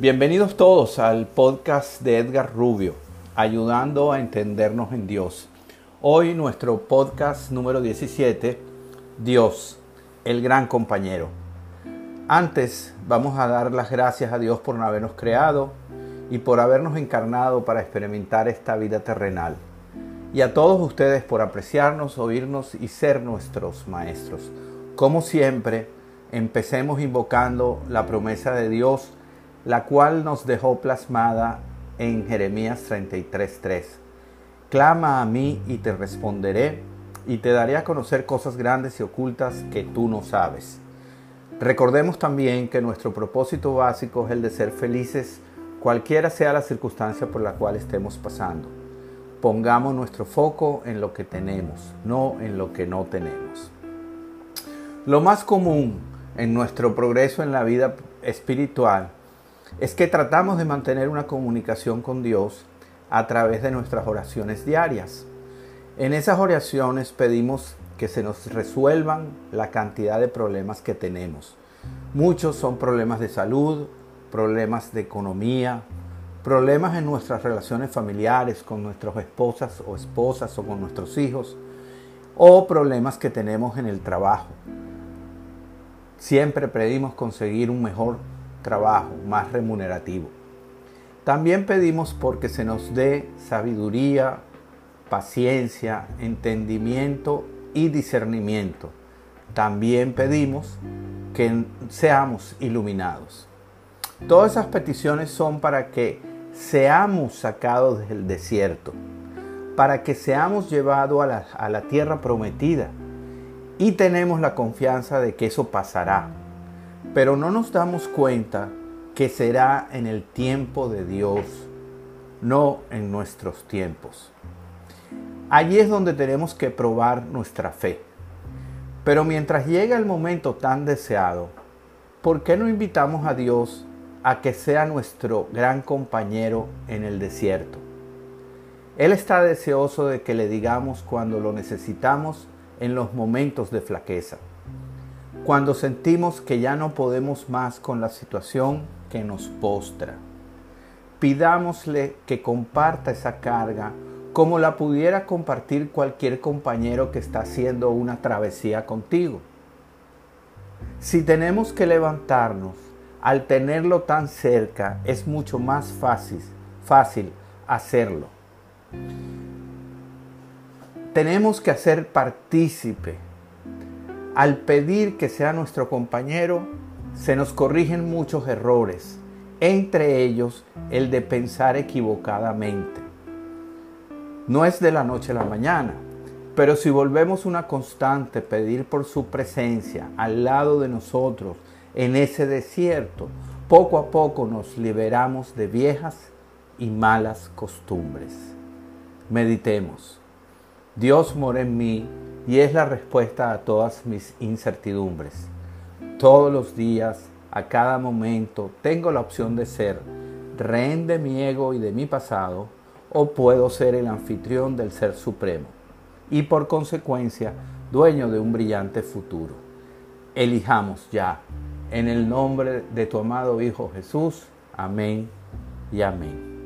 Bienvenidos todos al podcast de Edgar Rubio, ayudando a entendernos en Dios. Hoy nuestro podcast número 17, Dios, el gran compañero. Antes vamos a dar las gracias a Dios por habernos creado y por habernos encarnado para experimentar esta vida terrenal. Y a todos ustedes por apreciarnos, oírnos y ser nuestros maestros. Como siempre, empecemos invocando la promesa de Dios la cual nos dejó plasmada en Jeremías 33:3. Clama a mí y te responderé y te daré a conocer cosas grandes y ocultas que tú no sabes. Recordemos también que nuestro propósito básico es el de ser felices cualquiera sea la circunstancia por la cual estemos pasando. Pongamos nuestro foco en lo que tenemos, no en lo que no tenemos. Lo más común en nuestro progreso en la vida espiritual es que tratamos de mantener una comunicación con Dios a través de nuestras oraciones diarias. En esas oraciones pedimos que se nos resuelvan la cantidad de problemas que tenemos. Muchos son problemas de salud, problemas de economía, problemas en nuestras relaciones familiares con nuestras esposas o esposas o con nuestros hijos, o problemas que tenemos en el trabajo. Siempre pedimos conseguir un mejor trabajo más remunerativo. También pedimos porque se nos dé sabiduría, paciencia, entendimiento y discernimiento. También pedimos que seamos iluminados. Todas esas peticiones son para que seamos sacados del desierto, para que seamos llevados a la, tierra prometida y tenemos la confianza de que eso pasará pero no nos damos cuenta que será en el tiempo de Dios, no en nuestros tiempos. Allí es donde tenemos que probar nuestra fe. Pero mientras llega el momento tan deseado, ¿por qué no invitamos a Dios a que sea nuestro gran compañero en el desierto? Él está deseoso de que le digamos cuando lo necesitamos en los momentos de flaqueza cuando sentimos que ya no podemos más con la situación que nos postra. Pidámosle que comparta esa carga como la pudiera compartir cualquier compañero que está haciendo una travesía contigo. Si tenemos que levantarnos, al tenerlo tan cerca, es mucho más fácil, fácil hacerlo. Tenemos que hacer partícipe al pedir que sea nuestro compañero, se nos corrigen muchos errores, entre ellos el de pensar equivocadamente. No es de la noche a la mañana, pero si volvemos una constante pedir por su presencia al lado de nosotros en ese desierto, poco a poco nos liberamos de viejas y malas costumbres. Meditemos. Dios mora en mí y es la respuesta a todas mis incertidumbres. Todos los días, a cada momento, tengo la opción de ser rehén de mi ego y de mi pasado o puedo ser el anfitrión del Ser Supremo y por consecuencia dueño de un brillante futuro. Elijamos ya, en el nombre de tu amado Hijo Jesús. Amén y amén.